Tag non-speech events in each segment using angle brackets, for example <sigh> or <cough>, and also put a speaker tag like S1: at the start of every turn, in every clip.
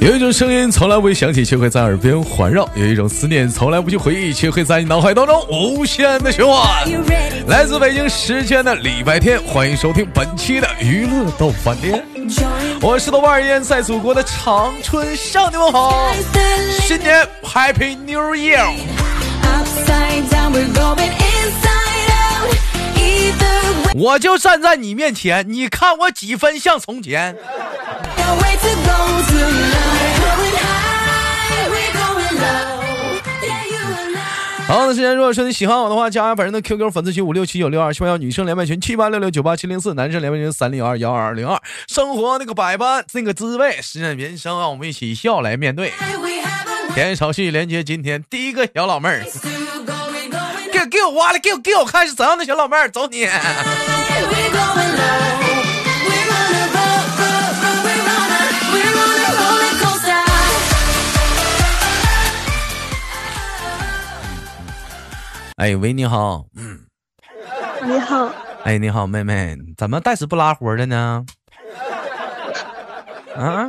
S1: 有一种声音从来不会响起，却会在耳边环绕；有一种思念从来不去回忆，却会在你脑海当中无限的循环。来自北京时间的礼拜天，欢迎收听本期的娱乐逗饭店。我是豆瓣儿烟，在祖国的长春向你们好，新年 Happy New Year！我就站在你面前，你看我几分像从前。好的时间，如果说你喜欢我的话，加上本人的 QQ 粉丝群五六七九六二七八幺，女生连麦群七八六六九八七零四，男生连麦群三零二幺二二零二。生活那个百般那个滋味，实验人生，让我们一起笑来面对。天少戏连接今天第一个小老妹儿，给给我挖了，给我给我看是怎样的小老妹儿，走你。哎喂，你好，嗯，
S2: 你好，
S1: 哎，你好，妹妹，怎么带死不拉活的呢？啊？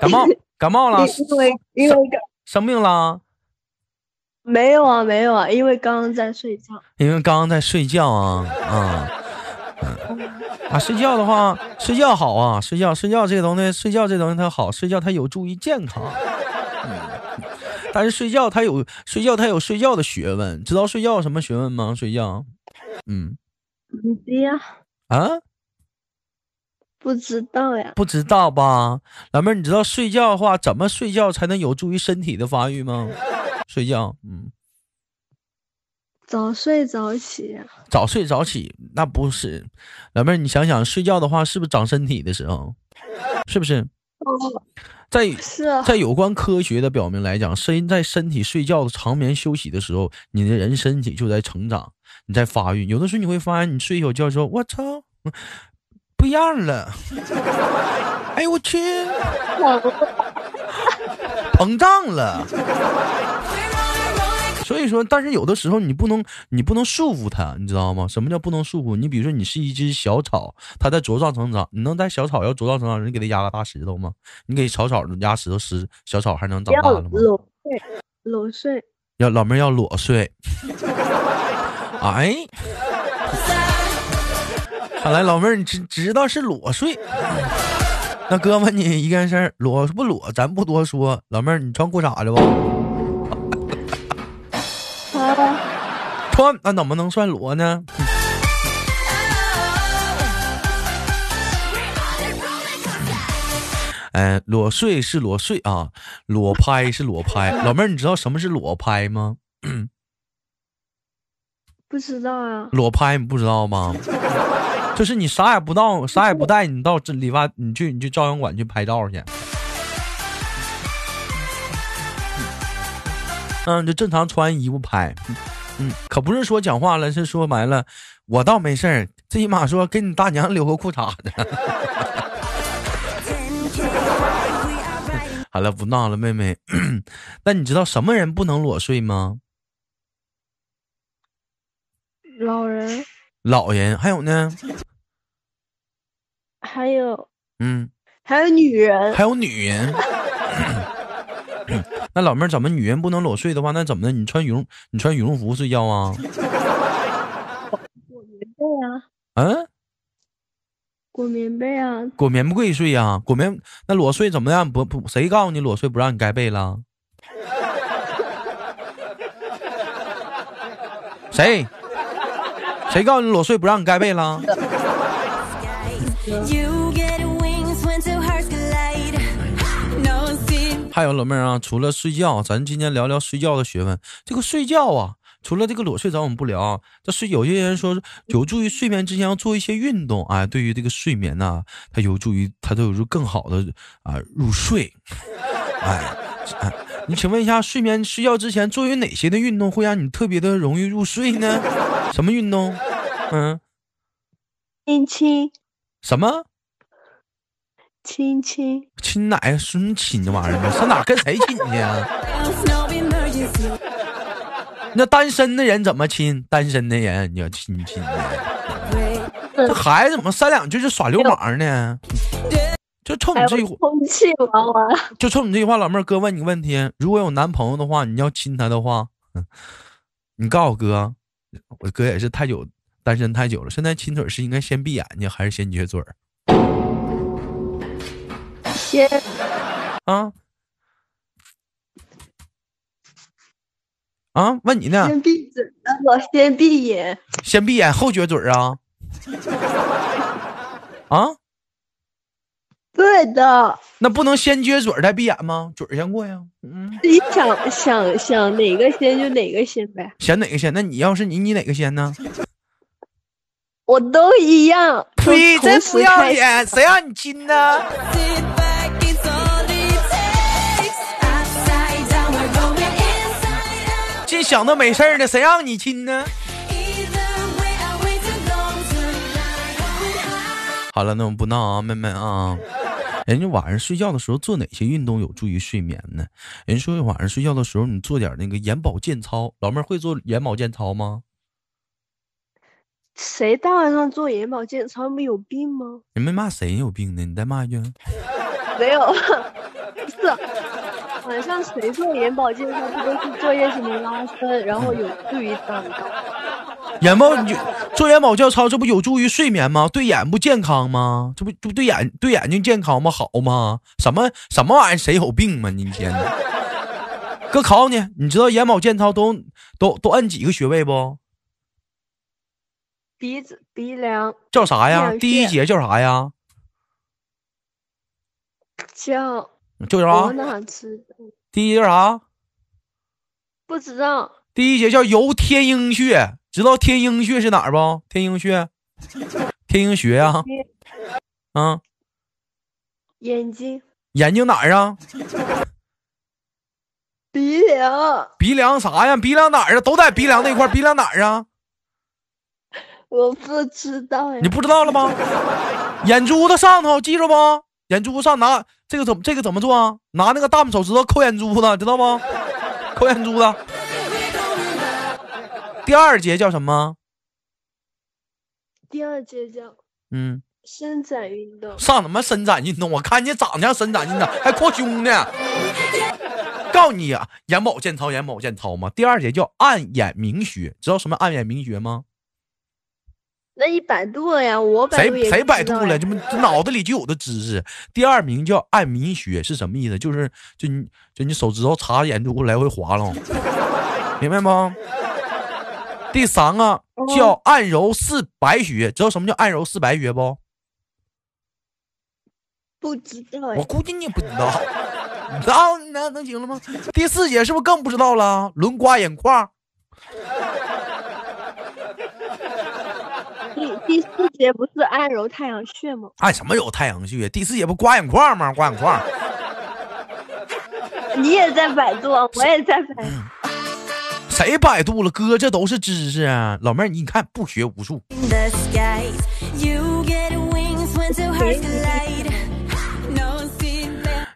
S1: 感冒？感冒了？
S2: 因为因为
S1: 生病了？
S2: 没有啊，没有啊，因为刚刚在睡觉。
S1: 因为刚刚在睡觉啊啊啊！睡觉的话，睡觉好啊，睡觉睡觉这个东西，睡觉这东西它好，睡觉它有助于健康。但是睡觉，他有睡觉，他有睡觉的学问，知道睡觉什么学问吗？睡觉，嗯，
S2: 不知呀，
S1: 啊，
S2: 不知道呀，
S1: 不知道吧？老妹儿，你知道睡觉的话，怎么睡觉才能有助于身体的发育吗？睡觉，嗯，
S2: 早睡早起，
S1: 早睡早起，那不是，老妹儿，你想想，睡觉的话，是不是长身体的时候？是不是？在在有关科学的表明来讲，身在身体睡觉的长眠休息的时候，你的人身体就在成长，你在发育。有的时候你会发现，你睡一宿觉之后，我操，不一样了。哎呦我去，膨胀了。<laughs> 所以说，但是有的时候你不能，你不能束缚它，你知道吗？什么叫不能束缚？你比如说，你是一只小草，它在茁壮成长，你能在小草要茁壮成长，你给它压个大石头吗？你给草草压石头，石小草还能长大了吗？
S2: 裸睡，裸睡，
S1: 要老妹儿要裸睡。<laughs> 哎，看来老妹儿你知知道是裸睡。那哥们你一件事，裸不裸？咱不多说。老妹儿，你穿裤衩了不？穿那怎么能算裸呢？哎，裸睡是裸睡啊，裸拍是裸拍。老妹儿，你知道什么是裸拍吗？
S2: 不知道啊。
S1: 裸拍你不知道吗？就是你啥也不到，啥也不带，你到这理发，你去你去照相馆去拍照去。嗯，就正常穿衣服拍。嗯，可不是说讲话了，是说白了，我倒没事儿，最起码说给你大娘留个裤衩子。<laughs> 好了，不闹了，妹妹。<clears throat> 那你知道什么人不能裸睡吗？
S2: 老人。
S1: 老人，还有呢？
S2: 还有。
S1: 嗯。
S2: 还有女人。
S1: 还有女人。<laughs> 那老妹儿怎么女人不能裸睡的话，那怎么的？你穿羽绒，你穿羽绒服睡觉啊？
S2: 裹棉被啊？
S1: 嗯？
S2: 裹棉被啊？
S1: 裹棉被睡呀？裹棉那裸睡怎么样？不不，谁告诉你裸睡不让你盖被了？谁？谁告诉你裸睡不让你盖被了？还有老妹儿啊，除了睡觉，咱今天聊聊睡觉的学问。这个睡觉啊，除了这个裸睡，咱我们不聊。这是有些人说有助于睡眠之前要做一些运动啊，对于这个睡眠呢，它有助于它都有助更好的啊入睡。哎哎，你请问一下，睡眠睡觉之前做有哪些的运动会让你特别的容易入睡呢？什么运动？嗯，
S2: 亲亲。
S1: 什么？
S2: 亲亲
S1: 亲哪呀？说你亲这玩意儿？上哪跟谁亲去啊？<laughs> 那单身的人怎么亲？单身的人你要亲亲的。这孩子怎么三两句就耍流氓呢？就冲你这句话，
S2: 有充气娃娃，
S1: 就冲你这句话，老妹儿，哥问你个问题：如果有男朋友的话，你要亲他的话，嗯 <laughs> 你告诉我哥，我哥也是太久单身太久了，现在亲嘴是应该先闭眼睛还是先撅嘴儿
S2: 先
S1: 啊？啊，问你呢，
S2: 先闭嘴，然后先闭眼，
S1: 先闭眼后撅嘴儿啊？<laughs> 啊？
S2: 对的。
S1: 那不能先撅嘴儿再闭眼吗？嘴儿先过呀。嗯，
S2: 自己想想想哪个先就哪个先呗，
S1: 想哪个先？那你要是你，你哪个先呢？<laughs>
S2: 我都一样。
S1: 呸！真不要脸，谁让你亲呢？想的没事儿的，谁让你亲呢.好了，那我们不闹啊，妹妹啊。人家晚上睡觉的时候做哪些运动有助于睡眠呢？人说晚上睡觉的时候你做点那个眼保健操，老妹儿会做眼保健操吗？
S2: 谁大晚上做眼保健操没有病吗？
S1: 你没骂谁有病呢？你再骂一句。
S2: 没有，不 <laughs> 是。晚上谁做眼保健操不都是做一些什么拉伸，然后有助于长高？
S1: 眼保你做眼保健操，这不有助于睡眠吗？对眼不健康吗？这不这不对眼对眼睛健康吗？好吗？什么什么玩意儿？谁有病吗？你一天的。哥考你，你知道眼保健操都都都按几个穴位不？
S2: 鼻子、鼻梁
S1: 叫啥呀？第一节叫啥呀？
S2: 叫
S1: 叫
S2: 我
S1: 啥？第一节叫啥？
S2: 不知道。
S1: 第一节叫游天鹰穴，知道天鹰穴是哪儿不？天鹰穴，天鹰穴呀、啊，
S2: 眼睛、
S1: 眼睛哪儿啊？
S2: 鼻梁，
S1: 鼻梁啥呀？鼻梁哪儿啊？都在鼻梁那块儿，鼻梁哪儿啊？
S2: 我不知道呀
S1: 你。不知道了吗？眼珠子上头，记住不？眼珠子上拿这个怎么这个怎么做啊？拿那个大拇手指头抠眼珠子，知道不？抠眼珠子。第二节叫什么？
S2: 第二节叫
S1: 嗯，
S2: 伸展运动，
S1: 上什么伸展运动？我看你长得像伸展运动，还扩胸呢。告诉你啊，眼保健操，眼保健操嘛。第二节叫暗眼明穴，知道什么暗眼明穴吗？
S2: 那你百度了呀？我百度
S1: 谁百度了？这不这脑子里就有的知识。第二名叫按明穴是什么意思？就是就你就你手指头插着眼珠来回划拉，明白吗？第三个叫按揉四白穴，知道什么叫按揉四白穴不？
S2: 不知道
S1: 我。估计你也不知道，你知道那能行了吗？第四节是不是更不知道了？轮刮眼眶，
S2: 第第四节不是按揉太阳穴吗？
S1: 按什么揉太阳穴？第四节不刮眼眶吗？刮眼眶。
S2: 你也在百度啊，我也在百度。
S1: 谁百度了？哥，这都是知识啊！老妹儿，你看不学无术。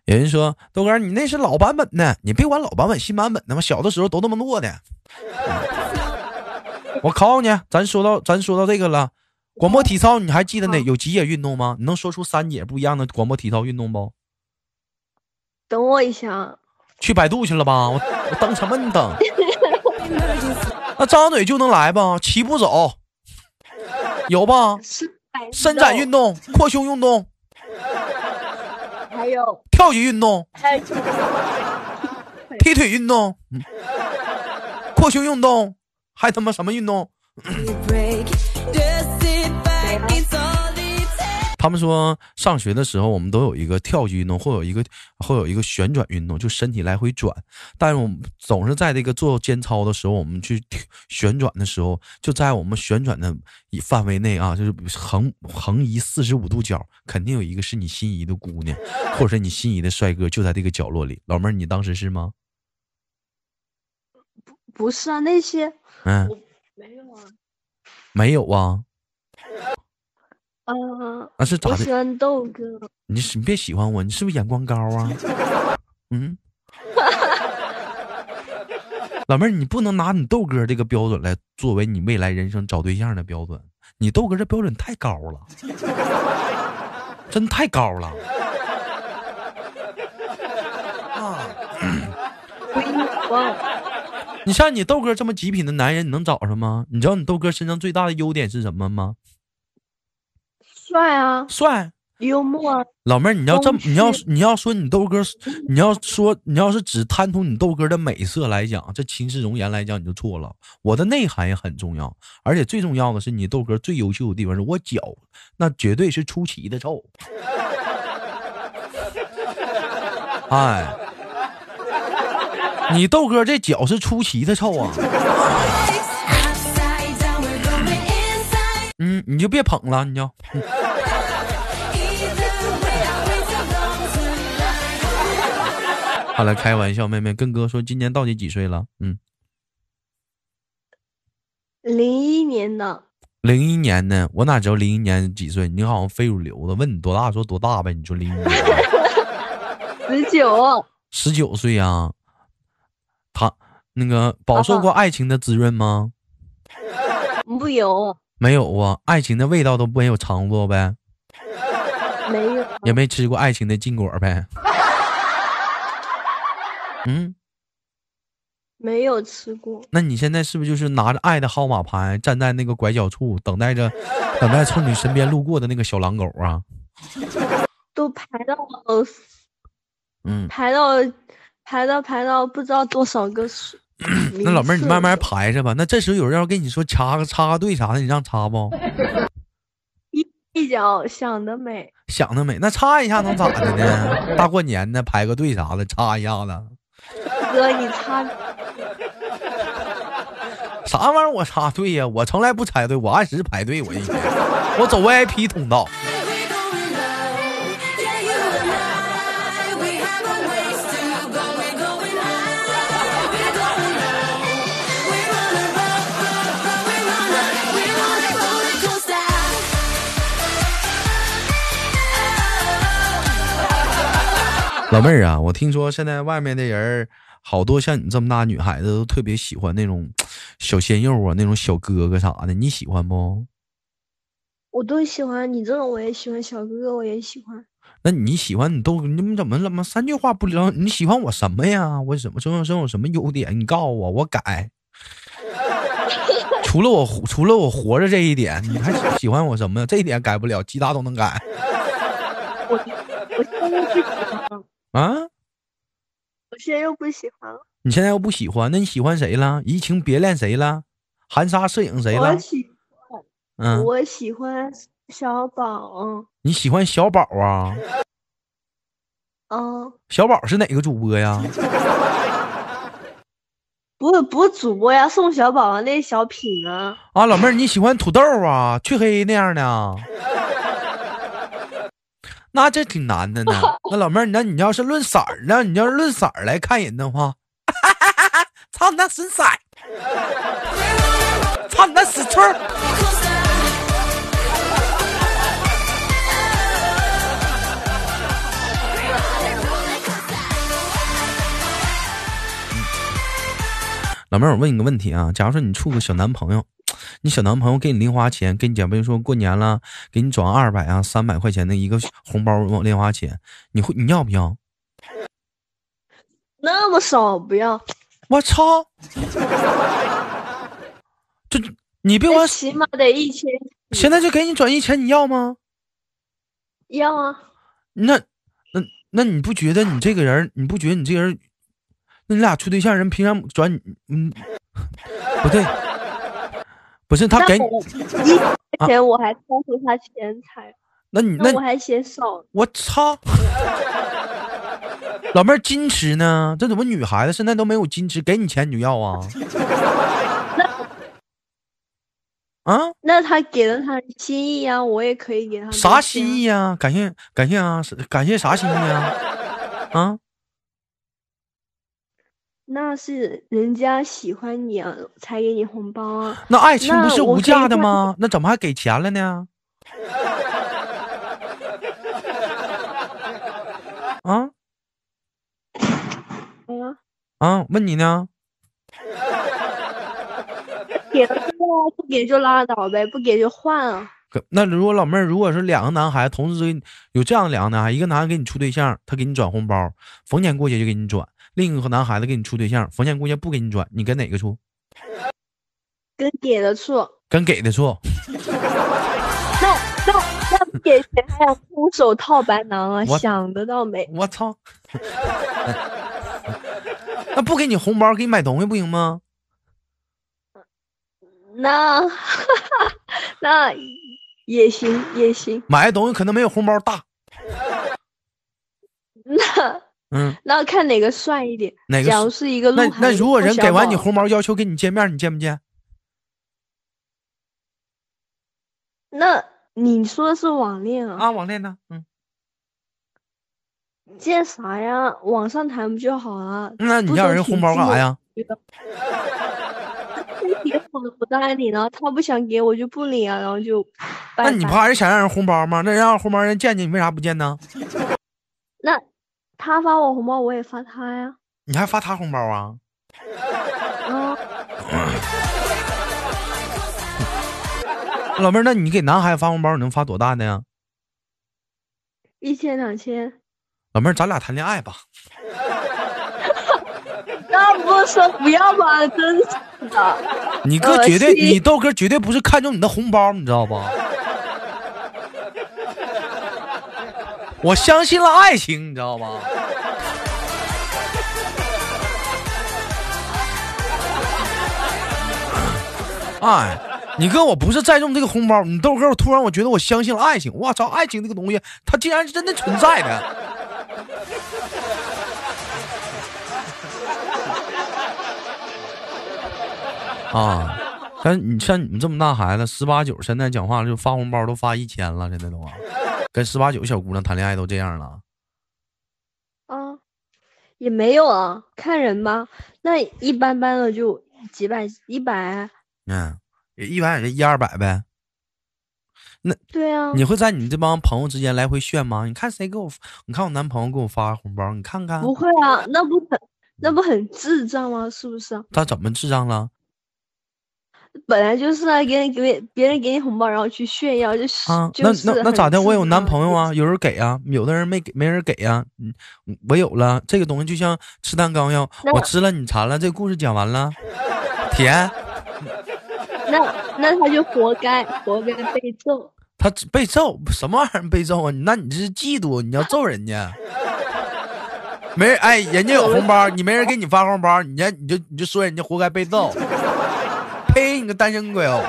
S1: 有人说豆哥，你那是老版本的，你别管老版本、新版本的嘛，小的时候都那么做的。我考考你，咱说到咱说到这个了，广播体操你还记得哪有几节运动吗？你能说出三节不一样的广播体操运动不？
S2: 等我一下啊，
S1: 去百度去了吧？我我等什么？你等？<laughs> 那张张嘴就能来吧？齐步走，有吧？伸展运动、扩胸运动、
S2: 还有
S1: 跳级运动、
S2: 还有
S1: 踢腿运动、嗯扩胸运动，还他妈什么运动？他们说上学的时候，我们都有一个跳级运动，或有一个会有一个旋转运动，就身体来回转。但是我们总是在这个做间操的时候，我们去旋转的时候，就在我们旋转的范围内啊，就是横横移四十五度角，肯定有一个是你心仪的姑娘，或者是你心仪的帅哥，就在这个角落里。老妹儿，你当时是吗？
S2: 不不是啊？那些
S1: 嗯，
S2: 没有啊。
S1: 没有啊，
S2: 嗯、我喜欢豆哥。
S1: 你是你别喜欢我你是不是眼光高啊？<laughs> 嗯？老妹儿你不能拿你豆哥这个标准来作为你未来人生找对象的标准。你豆哥这标准太高了。真太高了。
S2: 啊。
S1: 你像你豆哥这么极品的男人你能找上吗？你知道你豆哥身上最大的优点是什么吗？
S2: 帅啊，
S1: 帅。
S2: 幽默啊，
S1: 老妹儿，你要这么，你要你要说你豆哥，你要说你要是只贪图你豆哥的美色来讲，这秦氏容颜来讲你就错了。我的内涵也很重要，而且最重要的是你豆哥最优秀的地方是我脚，那绝对是出奇的臭。哎，你豆哥这脚是出奇的臭啊.嗯，你就别捧了，你就。嗯好了，开玩笑，妹妹跟哥说今年到底几岁了？嗯，
S2: 零一年的，
S1: 零一年呢，我哪知道零一年几岁？你好像非主流的，问你多大说多大呗？你说零一年
S2: 十九，
S1: 十九岁呀？他那个饱受过爱情的滋润吗？
S2: 不有，
S1: 没有啊，爱情的味道都没有尝过呗，
S2: 没有，
S1: 也没吃过爱情的禁果呗。嗯，
S2: 没有吃过。
S1: 那你现在是不是就是拿着爱的号码牌，站在那个拐角处，等待着，等待从你身边路过的那个小狼狗啊？<laughs>
S2: 都排到呃
S1: 嗯，
S2: 排到排到排到不知道多少个数。<clears throat>
S1: 那老妹儿你慢慢排着吧。那这时候有人要跟你说插个插个队啥的，你让插不？<laughs>
S2: 一脚想得美，
S1: 想得美，那插一下能咋的呢？<laughs> 大过年的排个队啥的，插一下子，
S2: 哥，你擦。
S1: 啥玩意儿？我插队呀、我从来不插队，我按时排队。我一天，我走 VIP 通道。老妹儿啊，我听说现在外面的人儿。好多像你这么大女孩子都特别喜欢那种小鲜肉啊，那种小哥哥啥的，你喜欢不？
S2: 我都喜欢，你这种我也喜欢，小哥哥我也喜欢。
S1: 那你喜欢你都你们怎么怎么三句话不聊？你喜欢我什么呀？我什么身上身上有什么优点？你告诉我，我改。<laughs> 除了我活除了我活着这一点，你还喜欢我什么呀？这一点改不了，其他都能改啊！
S2: 我现在又不喜欢了。
S1: 你现在又不喜欢，那你喜欢谁了？移情别恋谁了？含沙射影谁了
S2: 我？喜
S1: 嗯，
S2: 我喜欢小宝，
S1: 你喜欢小宝啊？
S2: 嗯，
S1: 小宝是哪个主播呀？
S2: 不是不是主播呀，宋小宝啊，那小品啊，
S1: 啊，老妹儿，你喜欢土豆啊？黢黑那样的啊？那这挺难的呢。<laughs> 那老妹儿，那你要是论色儿呢？你要是论色儿来看人的话，<laughs> 操你那损色儿，操你那死村儿！老妹儿，我问你个问题啊，假如说你处个小男朋友，你小男朋友给你零花钱，给你假如说过年了，给你转二百啊、三百块钱的一个红包零花钱，你会你要不要？
S2: 那么少不要，
S1: 我操！<laughs> 这你别管，
S2: 起码得一千
S1: 现在就给你转一千，你要吗？
S2: 要啊，
S1: 那那那你不觉得你这个人，你不觉得你这个人，那你俩处对象人凭啥转你？嗯，<laughs> 不对，不是他给你，
S2: 一块钱我还告诉他钱财，
S1: 那你那
S2: 那我还嫌少，
S1: 我操！老妹儿矜持呢？这怎么女孩子现在都没有矜持？给你钱你就要啊？<laughs> 啊？
S2: 那他给了他心意啊，我也可以给他
S1: 啥心
S2: 意？
S1: 意啊？感谢感谢啊！感谢啥心意啊？啊？
S2: 那是人家喜欢你啊，才给你红包啊。
S1: 那爱情不是无价的吗？那怎么还给钱了呢？啊
S2: 啊，
S1: 啊！问你呢？
S2: 给了不给就拉倒呗，不给就换啊。
S1: 可那如果老妹儿，如果是两个男孩同时给你有这样两个男孩，一个男孩给你处对象，他给你转红包，逢年过节就给你转；另一个男孩子给你处对象，冯倩姑娘不给你转，你跟哪个处？
S2: 跟给的处，
S1: 跟给的处。
S2: 那那那不给钱还要空手套白狼啊？
S1: 我
S2: 想得到没？
S1: 我操！那不给你红包，给你买东西不行吗？
S2: 那 <laughs> 那也行也行，
S1: 买的东西可能没有红包大。
S2: 那
S1: 嗯，
S2: 那看哪个帅一点。
S1: 哪个
S2: 假如是一个
S1: 那
S2: 鹿晗
S1: 那如果人给完你红包，要求跟你见面，你见不见？
S2: 那你说的是网恋啊？
S1: 啊，网恋呢？嗯，
S2: 见啥呀？网上谈不就好了？
S1: 那你要人红包干啥呀？
S2: 挺近的？挺好的，不答应你了，他不想给我就不领啊，然后就拜拜。
S1: 那你不还是想让人红包吗？那让红包人见见，你为啥不见呢？
S2: 那他发我红包，我也发他呀。
S1: 你还发他红包啊？
S2: 嗯，
S1: 老妹儿，那你给男孩子发红包，你能发多大的呀？
S2: 一千两千，
S1: 老妹儿，咱俩谈恋爱吧。<laughs>
S2: 那不是说不要吗？真是的。
S1: 你哥绝对，你豆哥绝对不是看中你的红包，你知道吧？我相信了爱情，你知道吗？哎，你哥我不是在重这个红包，你豆哥，我突然我觉得我相信了爱情。我操，爱情这个东西，它竟然是真的存在的。啊，像你像你们这么大孩子，十八九，现在讲话就发红包都发一千了，现在都啊，跟十八九小姑娘谈恋爱都这样了。
S2: 啊，也没有啊，看人吧。那一般般的就几百、一百。
S1: 嗯，也一百也就一二百呗。
S2: 那对啊，
S1: 你会在你这帮朋友之间来回炫吗？你看谁给我，你看我男朋友给我发红包，你看看
S2: 不会啊，那不很那不很智障吗？是不是？
S1: 他怎么智障了
S2: 本来就是啊，给人给别人给你红包，然后去炫耀，就是、
S1: 啊？那那那咋的？我有男朋友啊，有人给啊，有的人没给，没人给啊、嗯，我有了这个东西，就像吃蛋糕一样，我吃了你馋了，这个故事讲完了，甜。<laughs>
S2: 那那他就活该，活该被揍。
S1: 他被揍什么玩意儿被揍啊？那你这是嫉妒，你要揍人家。没人哎，人家有红包，你没人给你发红包，你家你就你就说人家活该被揍。呸！你个单身鬼哦！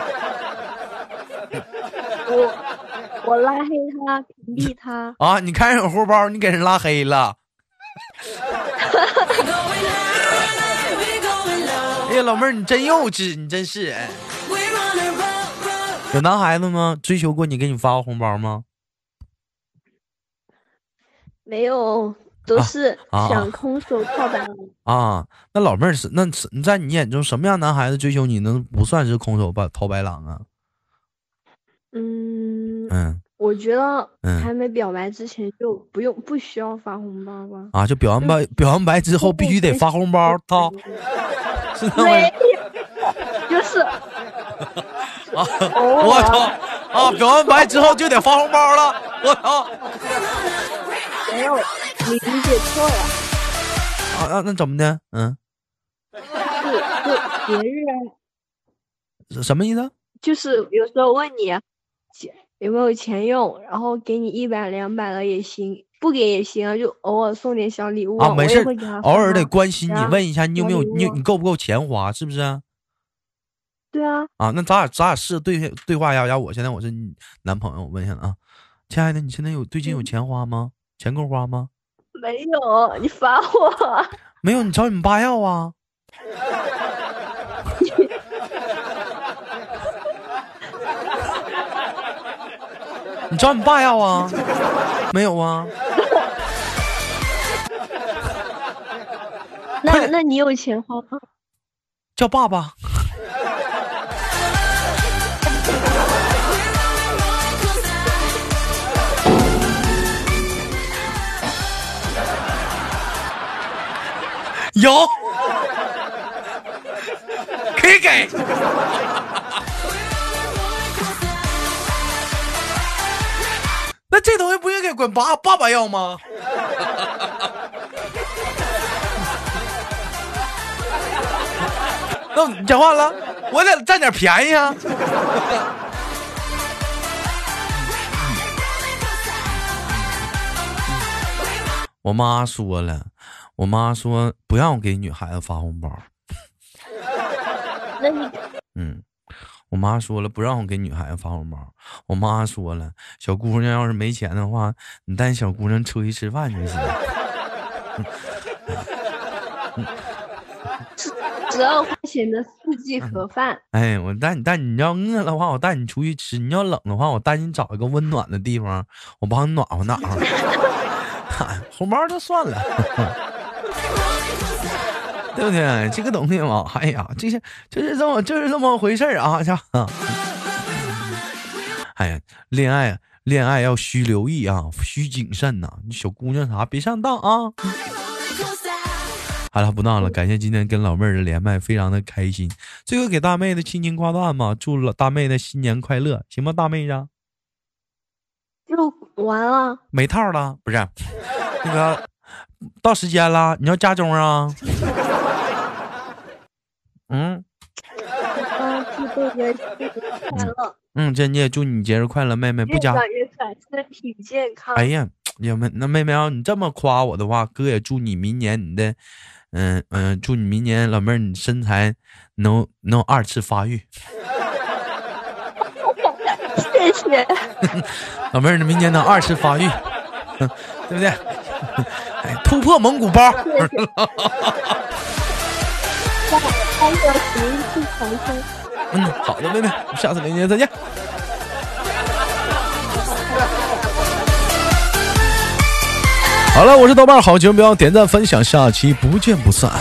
S1: <laughs>
S2: 我我拉黑他，屏蔽他。
S1: 啊，你看人有红包，你给人拉黑了。<laughs> 哎呀，老妹儿，你真幼稚，你真是。哎.有男孩子吗？追求过你，给你发过红包吗？
S2: 没有，都
S1: 啊
S2: 是
S1: 啊
S2: 想空手套白狼。
S1: 啊，那老妹儿是那是你在你眼中什么样男孩子追求你能不算是空手把掏白狼啊？
S2: 嗯，
S1: 嗯
S2: 我觉得
S1: 嗯
S2: 还没表白之前就不用不需要发红包吧。
S1: 啊，就表完白表完白之后必须得发红包 <laughs> <laughs> 操，是那么
S2: 没有，就是 <laughs>
S1: 啊！我操啊！表完白之后就得发红包了，我操！
S2: 没有，你理解错了，
S1: 啊啊，那怎么的？嗯，
S2: 是就节日啊，
S1: 什么意思？
S2: 就是有时候问你钱有没有钱用，然后给你一百两百了也行，不给也行啊，就偶尔送点小礼物
S1: 啊，没事偶尔得关心你，
S2: 啊
S1: 问一下你有没有你你够不够钱花，是不是？
S2: 对啊，
S1: 啊，那咱俩咱俩试着对对话一下。要我现在我是你男朋友，我问一下啊，亲爱的，你现在有最近有钱花吗？钱够花吗？
S2: 没有，你烦我，<laughs>
S1: 没有，你找你们爸要啊。<laughs> 你找你爸要啊？没有啊？<laughs>
S2: 那那你有钱花吗？
S1: 叫爸爸。有，可以给。那这东西不应该管爸爸爸要吗？<laughs> 那你讲话了，我得占点便宜啊。我妈说了，我妈说不让我给女孩子发红包。
S2: 那你
S1: 嗯，我妈说了不让我给女孩子发红包。我妈说了，小姑娘要是没钱的话，你带小姑娘出去吃饭就行。
S2: 只要花钱的四季盒饭，
S1: 哎，我带你带你要饿的话，我带你出去吃；你要冷的话，我带你找一个温暖的地方，我帮你暖和暖和。嗨 <laughs> 红包就算了，<laughs> 对不对？这个东西嘛，哎呀，这些就是这么就是这么回事儿啊！这，<laughs> 哎呀，恋爱恋爱要需留意啊，需谨慎呐、你小姑娘啥别上当啊！好了，不闹了，感谢今天跟老妹儿的连麦，非常的开心。最后给大妹子轻轻挂断吧，祝老大妹子新年快乐，行吗？大妹子
S2: 就完了。
S1: 没套了，不是？那个到时间了，你要加钟啊？嗯 <laughs>
S2: 嗯，祝豆哥新年快乐，
S1: 嗯，这你也祝你节日快乐，妹妹不加。
S2: 越长越可爱，身体健康。
S1: 哎呀，<tsk> 那妹妹要你这么夸我的话，哥也祝你明年你的，嗯嗯，祝你明年老妹儿你身材能能二次发育。<laughs>
S2: 谢谢。<laughs>
S1: 老妹儿，你明年能二次发育，嗯对不对？<laughs> 哎，突破蒙古包。
S2: 三个十一次重生。
S1: 嗯，好的，妹妹，下次连接再见。好了，我是豆瓣好节目，不要点赞分享，下期不见不散。